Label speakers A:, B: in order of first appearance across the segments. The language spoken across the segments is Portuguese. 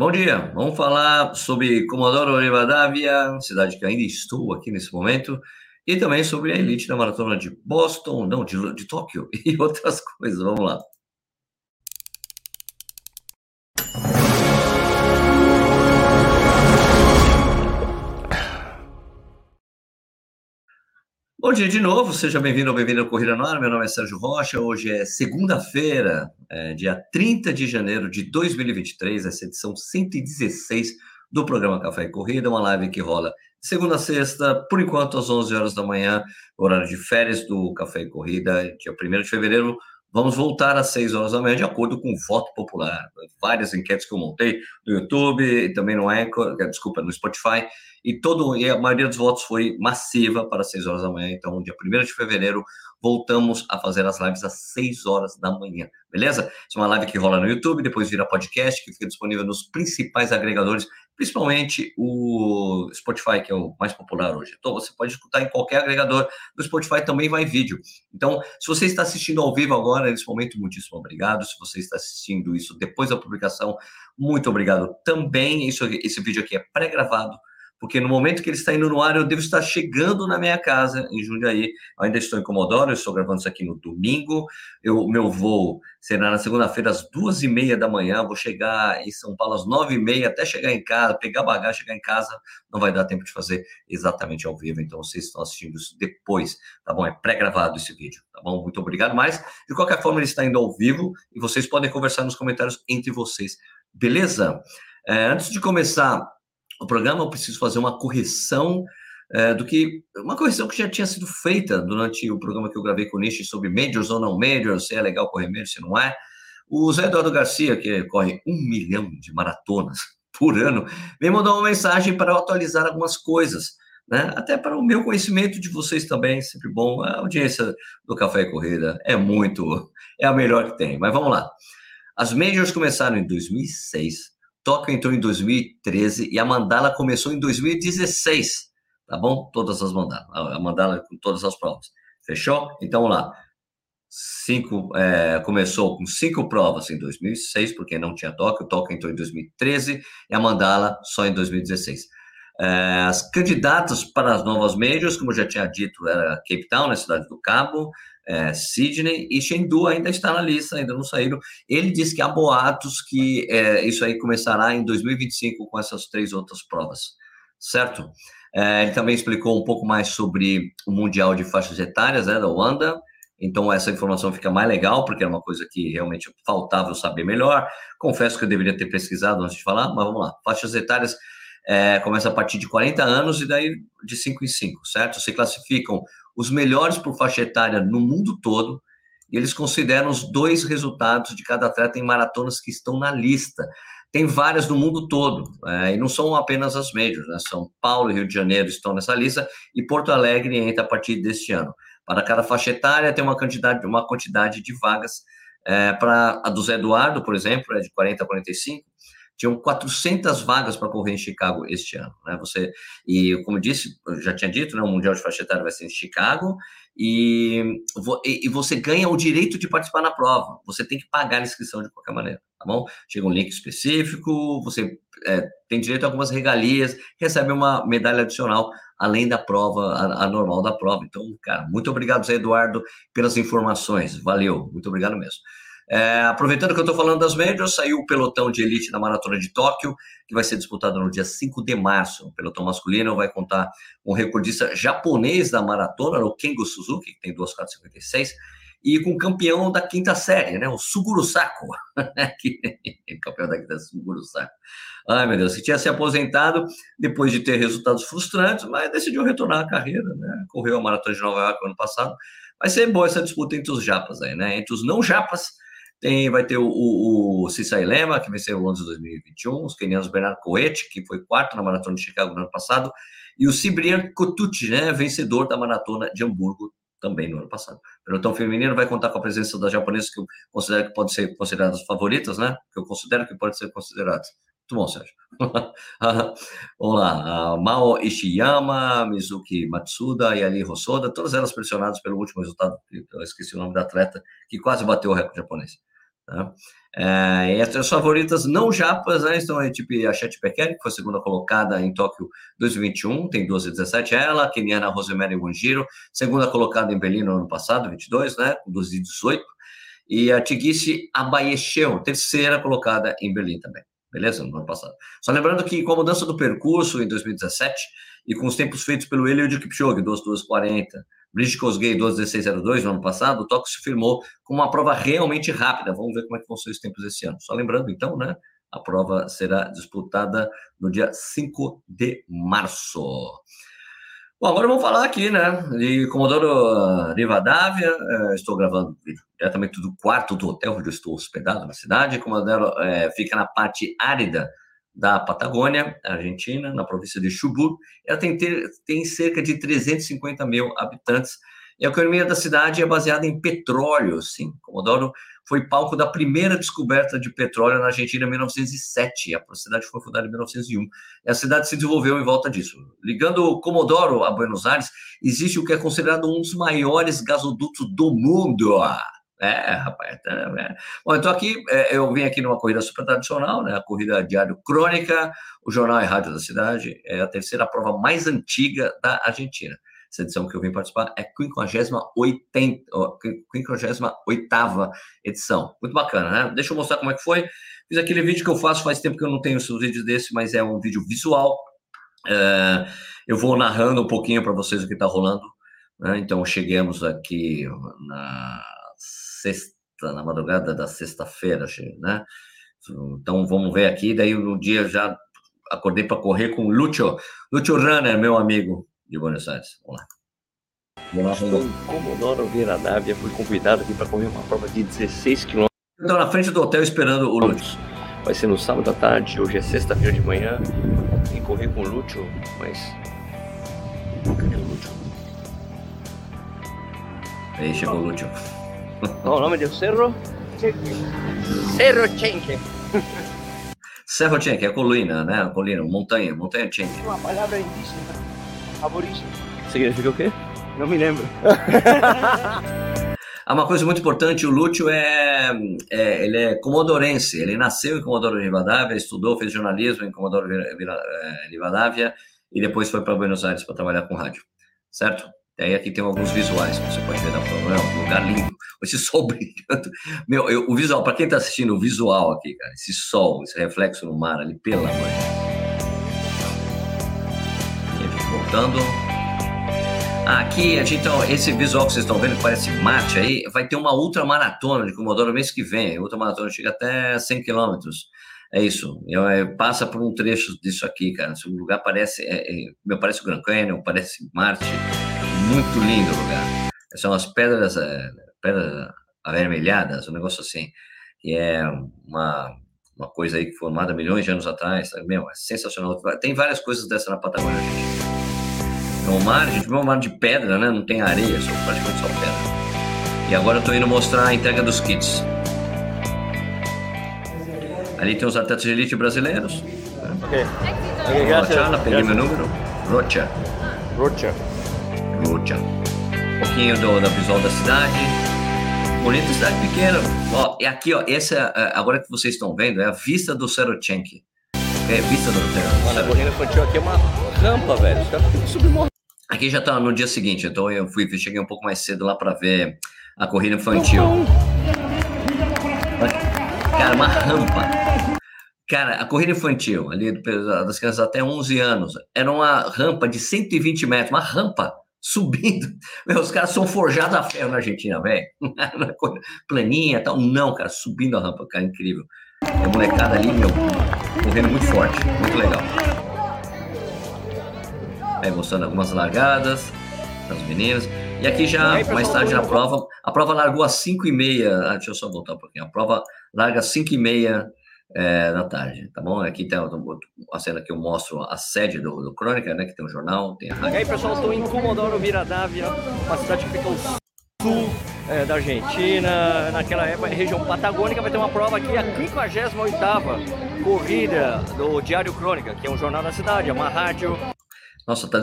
A: Bom dia, vamos falar sobre Comodoro Rivadavia, cidade que ainda estou aqui nesse momento, e também sobre a elite da maratona de Boston, não, de, de Tóquio e outras coisas. Vamos lá. Bom dia de novo, seja bem-vindo ou bem-vindo ao Corrida no Ar. Meu nome é Sérgio Rocha. Hoje é segunda-feira, é, dia 30 de janeiro de 2023, essa edição 116 do programa Café e Corrida, uma live que rola segunda a sexta, por enquanto às 11 horas da manhã, horário de férias do Café e Corrida, dia 1 de fevereiro. Vamos voltar às 6 horas da manhã, de acordo com o voto popular. Várias enquetes que eu montei no YouTube e também no Anchor, desculpa, no Spotify e todo e a maioria dos votos foi massiva para 6 horas da manhã. Então, dia 1 de fevereiro, voltamos a fazer as lives às 6 horas da manhã, beleza? Isso é uma live que rola no YouTube, depois vira podcast, que fica disponível nos principais agregadores, principalmente o Spotify, que é o mais popular hoje. Então, você pode escutar em qualquer agregador do Spotify, também vai vídeo. Então, se você está assistindo ao vivo agora, nesse momento, muitíssimo obrigado. Se você está assistindo isso depois da publicação, muito obrigado também. Isso, esse vídeo aqui é pré-gravado porque no momento que ele está indo no ar, eu devo estar chegando na minha casa em Jundiaí. Eu ainda estou em Comodoro, eu estou gravando isso aqui no domingo. O meu voo será na segunda-feira às duas e meia da manhã. Vou chegar em São Paulo às nove e meia, até chegar em casa, pegar bagagem, chegar em casa. Não vai dar tempo de fazer exatamente ao vivo, então vocês estão assistindo isso depois, tá bom? É pré-gravado esse vídeo, tá bom? Muito obrigado. Mas, de qualquer forma, ele está indo ao vivo e vocês podem conversar nos comentários entre vocês, beleza? É, antes de começar o programa, eu preciso fazer uma correção é, do que uma correção que já tinha sido feita durante o programa que eu gravei com o Nishi sobre majors ou não majors, se é legal correr majors, se não é. O Zé Eduardo Garcia, que corre um milhão de maratonas por ano, me mandou uma mensagem para atualizar algumas coisas, né? Até para o meu conhecimento de vocês também, sempre bom. A audiência do Café e Corrida é muito, é a melhor que tem. Mas vamos lá. As majors começaram em 2006 Tóquio entrou em 2013 e a Mandala começou em 2016, tá bom? Todas as mandalas, a Mandala com todas as provas. Fechou? Então, vamos lá. Cinco, é, começou com cinco provas em 2006, porque não tinha Tóquio. Tóquio entrou em 2013 e a Mandala só em 2016. É, as candidatas para as novas majors, como eu já tinha dito, era Cape Town, na cidade do Cabo, é, Sydney e Chengdu ainda está na lista, ainda não saíram. Ele disse que há boatos que é, isso aí começará em 2025 com essas três outras provas, certo? É, ele também explicou um pouco mais sobre o Mundial de Faixas Etárias né, da Wanda, então essa informação fica mais legal, porque é uma coisa que realmente faltava eu saber melhor. Confesso que eu deveria ter pesquisado antes de falar, mas vamos lá. Faixas etárias é, começa a partir de 40 anos e daí de 5 em 5, certo? Se classificam os melhores por faixa etária no mundo todo, e eles consideram os dois resultados de cada atleta em maratonas que estão na lista. Tem várias no mundo todo, é, e não são apenas as majors, né? São Paulo e Rio de Janeiro estão nessa lista, e Porto Alegre entra a partir deste ano. Para cada faixa etária, tem uma quantidade, uma quantidade de vagas. É, para a do Zé Eduardo, por exemplo, é de 40 a 45, tinham 400 vagas para correr em Chicago este ano, né? Você e como disse, já tinha dito, né? O mundial de faixa etária vai ser em Chicago e, e você ganha o direito de participar na prova. Você tem que pagar a inscrição de qualquer maneira, tá bom? Chega um link específico, você é, tem direito a algumas regalias, recebe uma medalha adicional além da prova, a, a normal da prova. Então, cara, muito obrigado, Zé Eduardo, pelas informações. Valeu, muito obrigado mesmo. É, aproveitando que eu estou falando das médias, saiu o pelotão de elite na Maratona de Tóquio, que vai ser disputado no dia 5 de março. O pelotão masculino vai contar com o recordista japonês da maratona, o Kengo Suzuki, que tem 2,456, e com o campeão da quinta série, né, o Suguru Sako, que, campeão da quinta Suguru Sako. Ai, meu Deus, que tinha se aposentado depois de ter resultados frustrantes, mas decidiu retornar à carreira, né? Correu a maratona de Nova York ano passado. Vai ser boa essa disputa entre os japas aí, né? Entre os não japas tem, vai ter o, o, o Cissai Lema, que venceu o Londres 2021, os kenianos Bernardo Coete, que foi quarto na maratona de Chicago no ano passado, e o Cibrian Kotucci, né, vencedor da maratona de Hamburgo também no ano passado. Pelotão feminino vai contar com a presença das japonesas que eu considero que podem ser consideradas favoritas, né? Que eu considero que podem ser consideradas. Muito bom, Sérgio. Vamos lá. Mao Ishiyama, Mizuki Matsuda e Ali Hosoda, todas elas pressionadas pelo último resultado, eu esqueci o nome da atleta, que quase bateu o recorde japonês. Tá? É, e as favoritas não japas né, estão tipo a Chet Bekele, que foi segunda colocada em Tóquio 2021, tem 12 17 ela, a keniana Rosemary Wanjiro, segunda colocada em Berlim no ano passado, 22, né, com 12 18, e a Tigisi Abayesheu, terceira colocada em Berlim também, beleza? No ano passado. Só lembrando que com a mudança do percurso em 2017 e com os tempos feitos pelo Eliud Kipchoge, 2 2 40 Bridge Kosgei 12.1602 no ano passado, o Tóquio se firmou como uma prova realmente rápida. Vamos ver como é que vão ser os tempos esse ano. Só lembrando, então, né? A prova será disputada no dia 5 de março. Bom, agora vamos falar aqui, né, de Comodoro Rivadavia. É, estou gravando diretamente do quarto do hotel onde eu estou hospedado na cidade. Comodoro é, fica na parte árida da Patagônia, Argentina, na província de Chubut. Ela tem, ter, tem cerca de 350 mil habitantes. E a economia da cidade é baseada em petróleo, sim. Comodoro foi palco da primeira descoberta de petróleo na Argentina em 1907. A cidade foi fundada em 1901. E a cidade se desenvolveu em volta disso. Ligando Comodoro a Buenos Aires, existe o que é considerado um dos maiores gasodutos do mundo. É, rapaz. É, é. Bom, então aqui eu vim aqui numa corrida super tradicional, né? A corrida diário crônica, o jornal e rádio da cidade, é a terceira prova mais antiga da Argentina. Essa edição que eu vim participar é a 58 edição. Muito bacana, né? Deixa eu mostrar como é que foi. Fiz aquele vídeo que eu faço faz tempo que eu não tenho esses vídeos desse, mas é um vídeo visual. É, eu vou narrando um pouquinho para vocês o que está rolando. Né? Então, chegamos aqui na sexta, na madrugada da sexta-feira, né? Então vamos ver aqui. Daí no dia já acordei para correr com o Lúcio, Lúcio Runner, meu amigo de Buenos Aires. Vamos lá.
B: Estou em Comodoro Rivadavia, fui convidado aqui para correr uma prova de 16 km.
A: Estou na frente do hotel esperando o Lúcio.
B: Vai ser no sábado à tarde, hoje é sexta-feira de manhã. E correr com o Lúcio, mas. Cadê o Lúcio?
A: Aí chegou o Lúcio.
B: Qual o nome do cerro? Cerro Chenque.
A: Cerro Chenque, é colina, né? Colina, montanha, montanha Chenque.
B: Uma palavra indígena, aborígene. Significa o quê? Não me lembro.
A: Há uma coisa muito importante, o Lúcio é, é, ele é comodorense, ele nasceu em Comodoro Rivadavia, estudou, fez jornalismo em Comodoro é, Rivadavia e depois foi para Buenos Aires para trabalhar com rádio, certo? E aí aqui tem alguns visuais que você pode ver na é um lugar lindo, esse sol brilhando. Meu, eu, o visual, para quem está assistindo, o visual aqui, cara, esse sol, esse reflexo no mar ali, pela manhã. E voltando. Aqui, então, esse visual que vocês estão vendo, que parece Marte aí, vai ter uma ultramaratona de Comodoro mês que vem. A ultramaratona chega até 100 quilômetros. É isso. É, passa por um trecho disso aqui, cara. O lugar parece, é, é, parece o Grand Canyon, parece Marte. Muito lindo o lugar. São as pedras, é, pedras avermelhadas, um negócio assim. E é uma, uma coisa aí formada milhões de anos atrás. Sabe? Meu, é sensacional. Tem várias coisas dessa na Patagônia, gente. Então, o mar, gente vê um mar de pedra, né? Não tem areia, só praticamente só pedra. E agora eu tô indo mostrar a entrega dos kits. Ali tem os atletas de elite brasileiros. Ok. Rocha, peguei meu número. Rocha.
B: Rocha.
A: Rocha. Um pouquinho do, da visual da cidade. Bonita cidade pequena. Ó, e aqui, ó, essa, é, agora que vocês estão vendo, é a vista do Serochenki. É, vista do Serochenki.
B: Mano, a corrida infantil aqui é uma rampa, velho. Os caras ficam
A: Aqui já tá no dia seguinte, então eu fui, cheguei um pouco mais cedo lá para ver a corrida infantil. Cara, uma rampa. Cara, a corrida infantil, ali das crianças até 11 anos, era uma rampa de 120 metros, uma rampa subindo. Meu, os caras são forjados a ferro na Argentina, velho. Planinha tal. Não, cara, subindo a rampa, cara, incrível. a molecada ali, meu, correndo muito forte, muito legal. Aí mostrando algumas largadas das meninas. E aqui já, mais tarde na prova, a prova largou às 5 e meia. Ah, deixa eu só voltar um pouquinho. A prova larga às 5 e meia é, da tarde, tá bom? Aqui tem a cena que eu mostro a sede do, do Crônica, né? Que tem o jornal, tem a
B: rádio. E aí, pessoal, estou em Comodoro Viradávia, uma cidade que fica ao sul é, da Argentina. Naquela época, região patagônica, vai ter uma prova aqui, a 58ª corrida do Diário Crônica, que é um jornal da cidade, é uma rádio.
A: Nossa, tá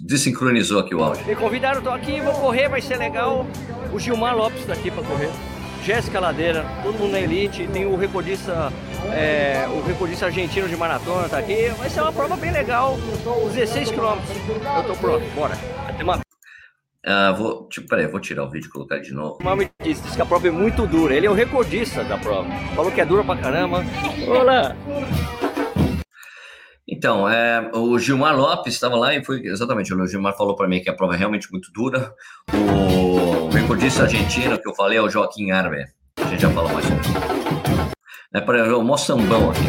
A: desincronizou aqui o áudio.
B: Me convidaram, tô aqui, vou correr, vai ser legal. O Gilmar Lopes tá aqui para correr. Jéssica Ladeira, todo mundo na elite, tem o recordista, é, o recordista argentino de maratona tá aqui. Vai ser uma prova bem legal, 16 quilômetros. Eu tô pronto, bora. Uma...
A: Ah, vou, tipo, peraí, vou tirar o vídeo e colocar de novo.
B: O me disse, disse que a prova é muito dura. Ele é o recordista da prova. Falou que é dura pra caramba. Olá!
A: Então, é, o Gilmar Lopes estava lá e foi exatamente, o Gilmar falou para mim que a prova é realmente muito dura. O recordista argentino que eu falei é o Joaquim Arbe. A gente já falou mais sobre. É para o moçambão aqui.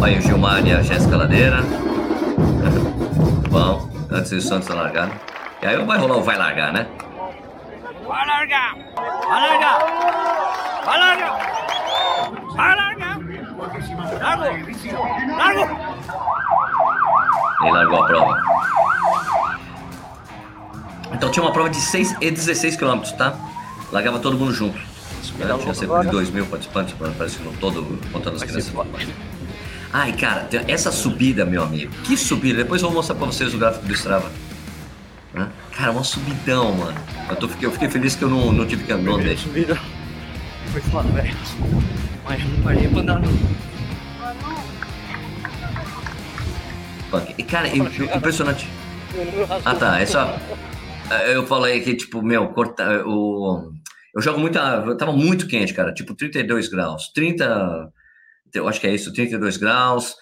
A: Aí o Gilmar e a Jéssica Ladeira. Bom, antes do Santos largar. E aí vai rolar o vai largar, né?
B: Vai largar! Vai largar! Vai largar! Vai largar! Largo! Largo!
A: Ele largou a prova. Então tinha uma prova de 6 e 16 quilômetros, tá? Largava todo mundo junto. Né? Tinha cerca de 2 mil participantes, parece que no todo, contando as crianças. Ai, cara, essa subida, meu amigo, que subida. Depois eu vou mostrar pra vocês o gráfico do Strava. Cara, uma subidão, mano. Eu, tô, eu fiquei feliz que eu não, não tive que andar.
B: Subida foi foda, velho. Parei pra andar, não.
A: E, cara, impressionante. Ah, tá. É só. Eu falei que, tipo, meu, corta, o, eu jogo muita. Eu tava muito quente, cara. Tipo, 32 graus. 30. Eu acho que é isso, 32 graus.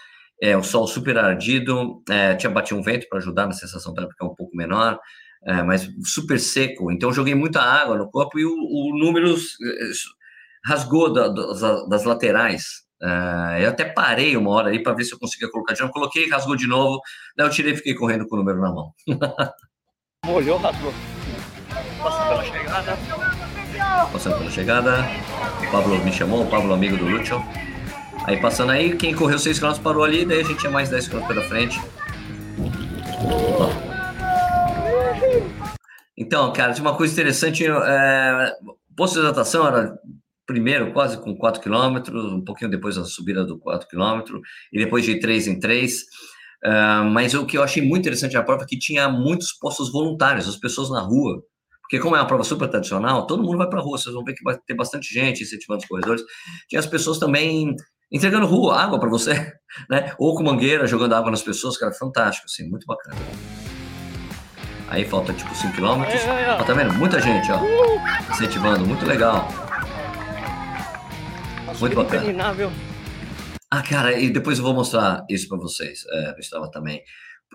A: É, o sol super ardido. É, tinha batido um vento para ajudar na sensação térmica um pouco menor. É, mas super seco. Então, eu joguei muita água no corpo e o, o número eh, rasgou da, das, das laterais. Uh, eu até parei uma hora aí para ver se eu conseguia colocar de novo. Coloquei, rasgou de novo. Daí eu tirei e fiquei correndo com o número na mão.
B: Molhou, rasgou. Passando pela chegada.
A: Passando pela chegada. O Pablo me chamou, o Pablo amigo do Lúcio. Aí passando aí, quem correu 6 km parou ali, daí a gente tinha mais 10 km pela frente. Então, cara, tinha uma coisa interessante. É, posto de hidratação era primeiro quase com 4 km, um pouquinho depois da subida do 4 km, e depois de 3 em 3. Uh, ah, mas o que eu achei muito interessante na prova é que tinha muitos postos voluntários, as pessoas na rua. Porque como é uma prova super tradicional, todo mundo vai para a rua, vocês vão ver que vai ter bastante gente incentivando os corredores. Tinha as pessoas também entregando rua, água para você, né? Ou com mangueira, jogando água nas pessoas, cara, fantástico, assim, muito bacana. Aí falta tipo 5 km. Ó, tá vendo? Muita gente, ó. Incentivando, muito legal. Muito bacana. Ah, cara, e depois eu vou mostrar isso para vocês. É, eu estava também.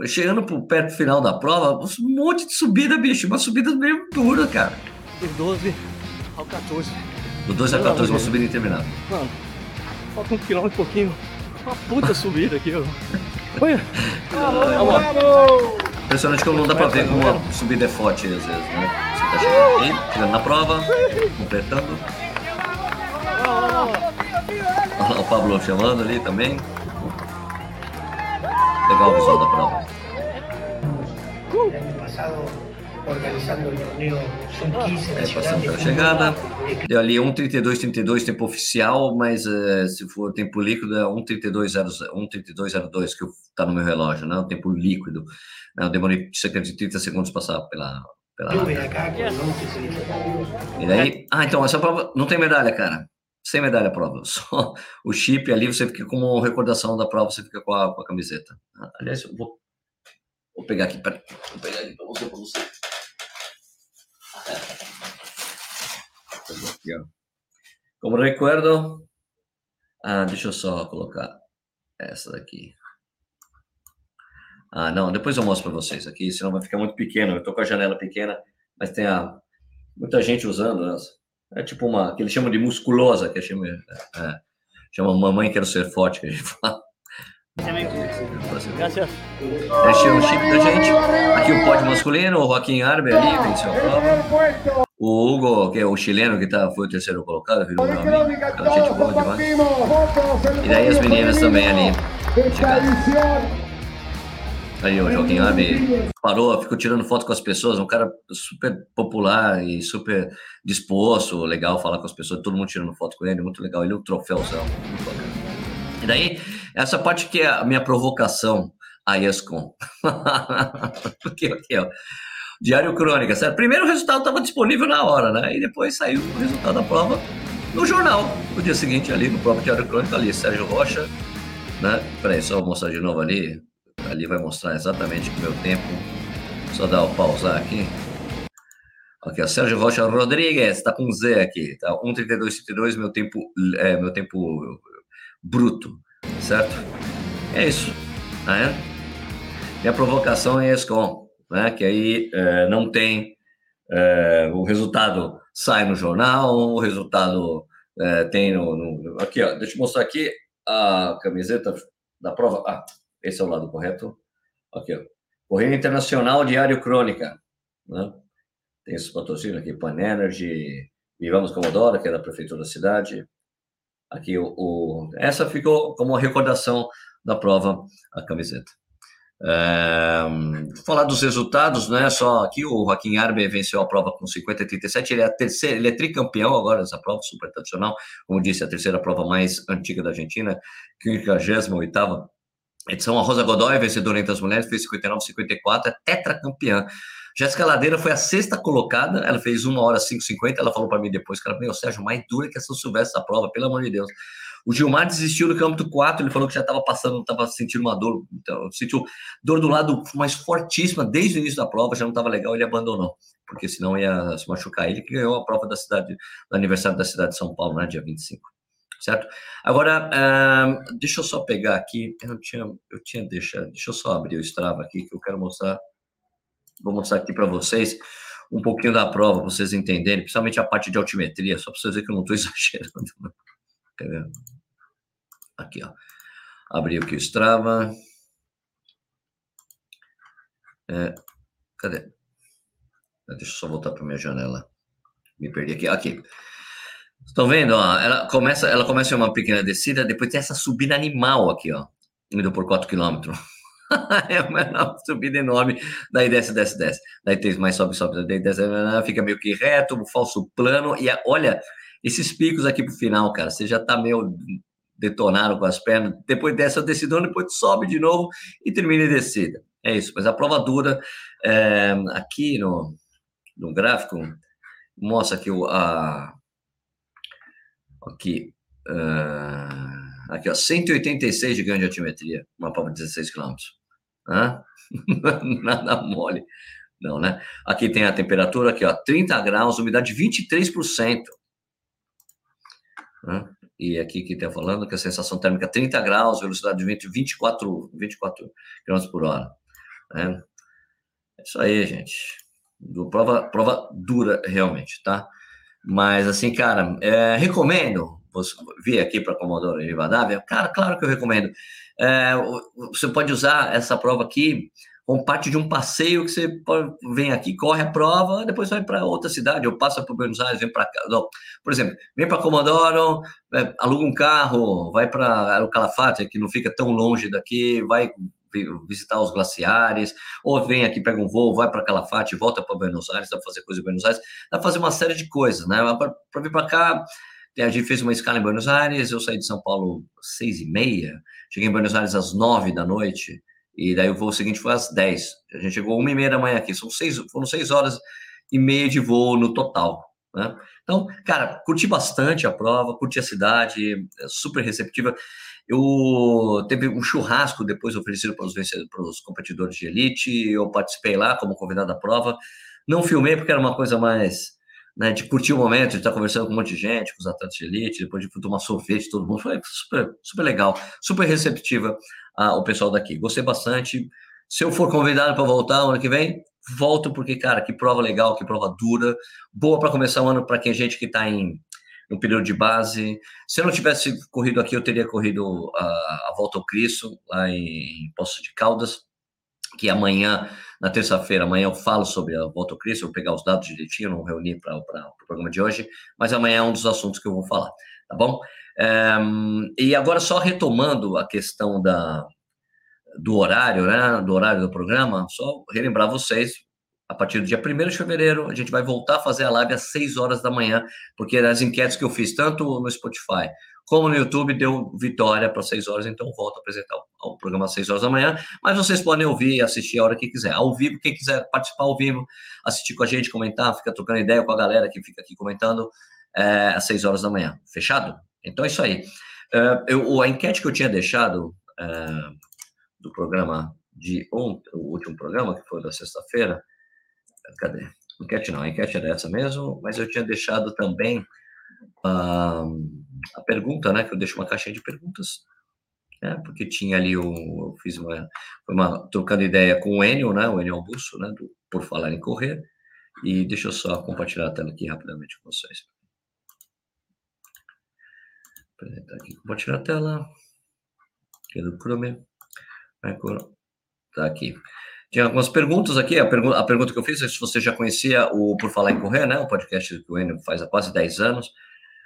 A: Chegando pro perto do final da prova, um monte de subida, bicho. Uma subida meio dura, cara.
B: Do 12 ao 14.
A: Do 12 ao 14, uma subida interminável.
B: Mano, falta um quilômetro e pouquinho. Uma puta subida aqui, ó. Olha.
A: Impressionante que não dá pra ver como a subida é forte às vezes, né? Você tá chegando aí, chegando na prova, completando. o Pablo chamando ali também. Legal o visual da prova. organizando o torneio sub-15 é, passando pela chegada. Deu ali 1,32,32 tempo oficial, mas uh, se for tempo líquido é 1,32,02 que está no meu relógio, né? O tempo líquido. Né? Eu demorei cerca de 30 segundos passar pela. pela... E daí. Ah, então, essa prova não tem medalha, cara sem medalha a prova. Só o chip ali, você fica como recordação da prova, você fica com a, com a camiseta. Aliás, eu vou, vou pegar aqui, peraí. Vou pegar aqui para você, para você. Como recuerdo, ah, deixa eu só colocar essa daqui. Ah, não, depois eu mostro para vocês aqui, senão vai ficar muito pequeno. Eu tô com a janela pequena, mas tem a, muita gente usando essa. É tipo uma, que eles chamam de musculosa, que chama, é, é, chama mamãe quero ser forte, que a gente fala. Graças. Eles tiram o chip da gente. Aqui o pódio masculino, o Joaquim Arbe ali, venceu a prova. O Hugo, que é o chileno que tá, foi o terceiro colocado, virou meu amigo. gente boa demais. E daí as meninas também ali. Chegaram. Aí o Joaquim Arme parou, ficou tirando foto com as pessoas, um cara super popular e super disposto, legal falar com as pessoas, todo mundo tirando foto com ele, muito legal. Ele é um troféuzão. E daí, essa parte que é a minha provocação a ESCOM. Porque ó, Diário Crônica, certo? Primeiro o resultado estava disponível na hora, né? E depois saiu o resultado da prova no jornal. No dia seguinte, ali no próprio Diário Crônica, ali, Sérgio Rocha, né? Peraí, só vou mostrar de novo ali. Ali vai mostrar exatamente o meu tempo. Só dar o pausar aqui. Aqui, ó, Sérgio Rocha Rodrigues, tá com Z aqui, tá? 1,32,32, meu tempo, é, meu tempo bruto, certo? É isso, né? E a provocação é ESCOM, né? Que aí é, não tem, é, o resultado sai no jornal, o resultado é, tem no, no, Aqui, ó, deixa eu mostrar aqui a camiseta da prova. Ah, esse é o lado correto. Aqui, ó. Correio Internacional Diário Crônica, né? tem esse patrocínio aqui, Pan Energy, Vivamos Comodoro, que é da prefeitura da cidade. Aqui o, o essa ficou como recordação da prova a camiseta. É, falar dos resultados, né? Só aqui o Joaquim Arbe venceu a prova com 50 e 37. Ele é ele é tricampeão agora dessa prova super tradicional. Como disse, a terceira prova mais antiga da Argentina, 58 edição. A Rosa Godoy, vencedora entre as mulheres, fez 59 54, é tetracampeã. Jéssica Ladeira foi a sexta colocada, ela fez uma hora 5,50. Ela falou para mim depois, cara, meu, Sérgio, mais dura que a São Silvestre essa prova, pelo amor de Deus. O Gilmar desistiu no quilômetro 4, ele falou que já estava passando, estava sentindo uma dor, então, sentiu dor do lado mais fortíssima desde o início da prova, já não estava legal, ele abandonou, porque senão ia se machucar. Ele que ganhou a prova da cidade, do aniversário da cidade de São Paulo, né, dia 25 certo? Agora, uh, deixa eu só pegar aqui, eu tinha, eu tinha deixado, deixa eu só abrir o Strava aqui, que eu quero mostrar Vou mostrar aqui para vocês um pouquinho da prova, para vocês entenderem, principalmente a parte de altimetria, só para vocês verem que eu não estou exagerando. Quer ver? Aqui, ó. Abri aqui o Strava. É, cadê? Deixa eu só voltar para minha janela. Me perdi aqui. Aqui. Estão vendo? Ó, ela começa, ela começa uma pequena descida, depois tem essa subida animal aqui, ó, indo por 4 quilômetros. é uma subida enorme, daí desce, desce, desce. Daí tem mais sobe, sobe, daí desce, fica meio que reto, falso plano. E olha, esses picos aqui pro final, cara, você já tá meio detonado com as pernas. Depois dessa decidão, depois sobe de novo e termina a descida. É isso. Mas a prova dura, é, aqui no, no gráfico, mostra aqui o. A, aqui. Uh, Aqui, ó, 186 de ganho de altimetria, uma prova de 16 km. Nada mole. Não, né? Aqui tem a temperatura, aqui, ó, 30 graus, umidade 23%. Hã? E aqui que está falando que a sensação térmica 30 graus, velocidade de vento 24, 24 km por hora. Né? É isso aí, gente. Prova, prova dura, realmente, tá? Mas, assim, cara, é, recomendo vir aqui para Comodoro Rivadavia? Cara, claro que eu recomendo. É, você pode usar essa prova aqui como parte de um passeio que você vem aqui, corre a prova, depois vai para outra cidade, ou passa para Buenos Aires, vem para cá. Por exemplo, vem para Comodoro, é, aluga um carro, vai para o Calafate, que não fica tão longe daqui, vai visitar os glaciares, ou vem aqui, pega um voo, vai para Calafate, volta para Buenos Aires, dá para fazer coisa em Buenos Aires, dá para fazer uma série de coisas, né? Para vir para cá, a gente fez uma escala em Buenos Aires, eu saí de São Paulo às seis e meia, cheguei em Buenos Aires às nove da noite, e daí o voo seguinte foi às dez. A gente chegou uma e meia da manhã aqui, são seis, foram seis horas e meia de voo no total. Né? Então, cara, curti bastante a prova, curti a cidade, é super receptiva. Eu teve um churrasco depois oferecido para os, para os competidores de elite, eu participei lá como convidado da prova. Não filmei porque era uma coisa mais né, de curtir o momento, de estar conversando com um monte de gente, com os atletas de elite, depois de tomar sorvete, todo mundo. Foi super, super legal, super receptiva a, o pessoal daqui. Gostei bastante. Se eu for convidado para voltar ano que vem, volto, porque, cara, que prova legal, que prova dura, boa para começar o ano para quem gente que está em no período de base. Se eu não tivesse corrido aqui, eu teria corrido a, a volta ao Cristo, lá em Poço de Caldas, que amanhã na terça-feira, amanhã eu falo sobre a volta ao Cristo, vou pegar os dados direitinho, não reuni para o pro programa de hoje, mas amanhã é um dos assuntos que eu vou falar, tá bom? É, e agora só retomando a questão da, do horário, né, do horário do programa, só relembrar vocês, a partir do dia 1 de fevereiro, a gente vai voltar a fazer a live às 6 horas da manhã, porque as enquetes que eu fiz, tanto no Spotify como no YouTube, deu vitória para 6 horas, então volto a apresentar o programa às 6 horas da manhã, mas vocês podem ouvir e assistir a hora que quiser. Ao vivo, quem quiser participar ao vivo, assistir com a gente, comentar, fica trocando ideia com a galera que fica aqui comentando é, às 6 horas da manhã. Fechado? Então é isso aí. Uh, eu, a enquete que eu tinha deixado uh, do programa de ontem, o último programa, que foi da sexta-feira, cadê? Enquete não, a enquete era essa mesmo, mas eu tinha deixado também uh, a pergunta, né? Que eu deixo uma caixinha de perguntas, né? Porque tinha ali um, eu fiz uma, uma trocando ideia com o Enio, né? O Enio Augusto, né? Do, por falar em correr. E deixa eu só compartilhar a tela aqui rapidamente com vocês. Apresentar aqui, compartilhar a tela. Aqui do Chrome. Tá aqui. Tinha algumas perguntas aqui. A, pergu a pergunta que eu fiz é se você já conhecia o Por Falar em Correr, né? O podcast que o Enio faz há quase 10 anos.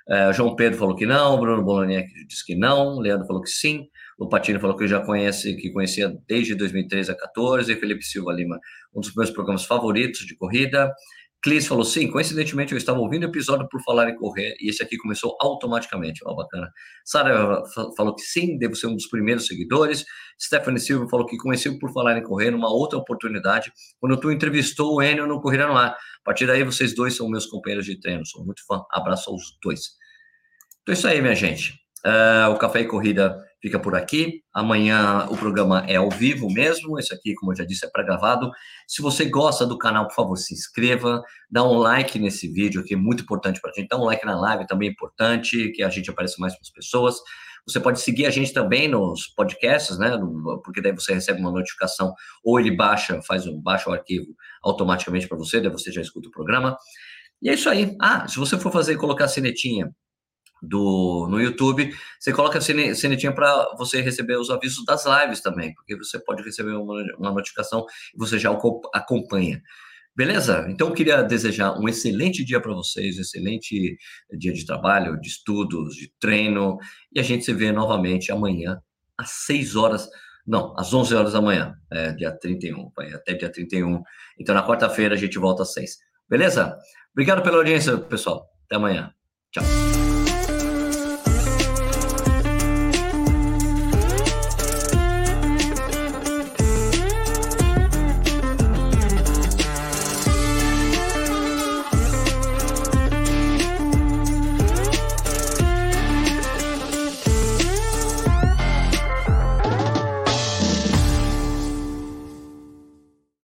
A: É, João Pedro falou que não, Bruno Bolonier disse que não, Leandro falou que sim, o Patino falou que já conhece, que conhecia desde 2013 a 14, Felipe Silva Lima, um dos meus programas favoritos de corrida, Clis falou, sim, coincidentemente eu estava ouvindo o episódio por falar em correr e esse aqui começou automaticamente, ó, bacana. Sara falou que sim, devo ser um dos primeiros seguidores. Stephanie Silva falou que conheceu por falar em correr numa outra oportunidade, quando tu entrevistou o Enio no Corrida no Ar. A partir daí, vocês dois são meus companheiros de treino, sou muito fã. Abraço aos dois. Então é isso aí, minha gente. Uh, o Café e Corrida fica por aqui. Amanhã o programa é ao vivo mesmo. Esse aqui, como eu já disse, é pré-gravado. Se você gosta do canal, por favor, se inscreva, dá um like nesse vídeo, que é muito importante para a gente. Dá um like na live também é importante, que a gente apareça mais para as pessoas. Você pode seguir a gente também nos podcasts, né? Porque daí você recebe uma notificação ou ele baixa, faz um baixa o arquivo automaticamente para você, daí você já escuta o programa. E é isso aí. Ah, se você for fazer colocar a sinetinha do, no YouTube, você coloca a sinetinha para você receber os avisos das lives também, porque você pode receber uma, uma notificação e você já acompanha. Beleza? Então, eu queria desejar um excelente dia para vocês, um excelente dia de trabalho, de estudos, de treino, e a gente se vê novamente amanhã, às 6 horas, não, às 11 horas da manhã, é, dia 31, vai até dia 31. Então, na quarta-feira, a gente volta às 6. Beleza? Obrigado pela audiência, pessoal. Até amanhã. Tchau.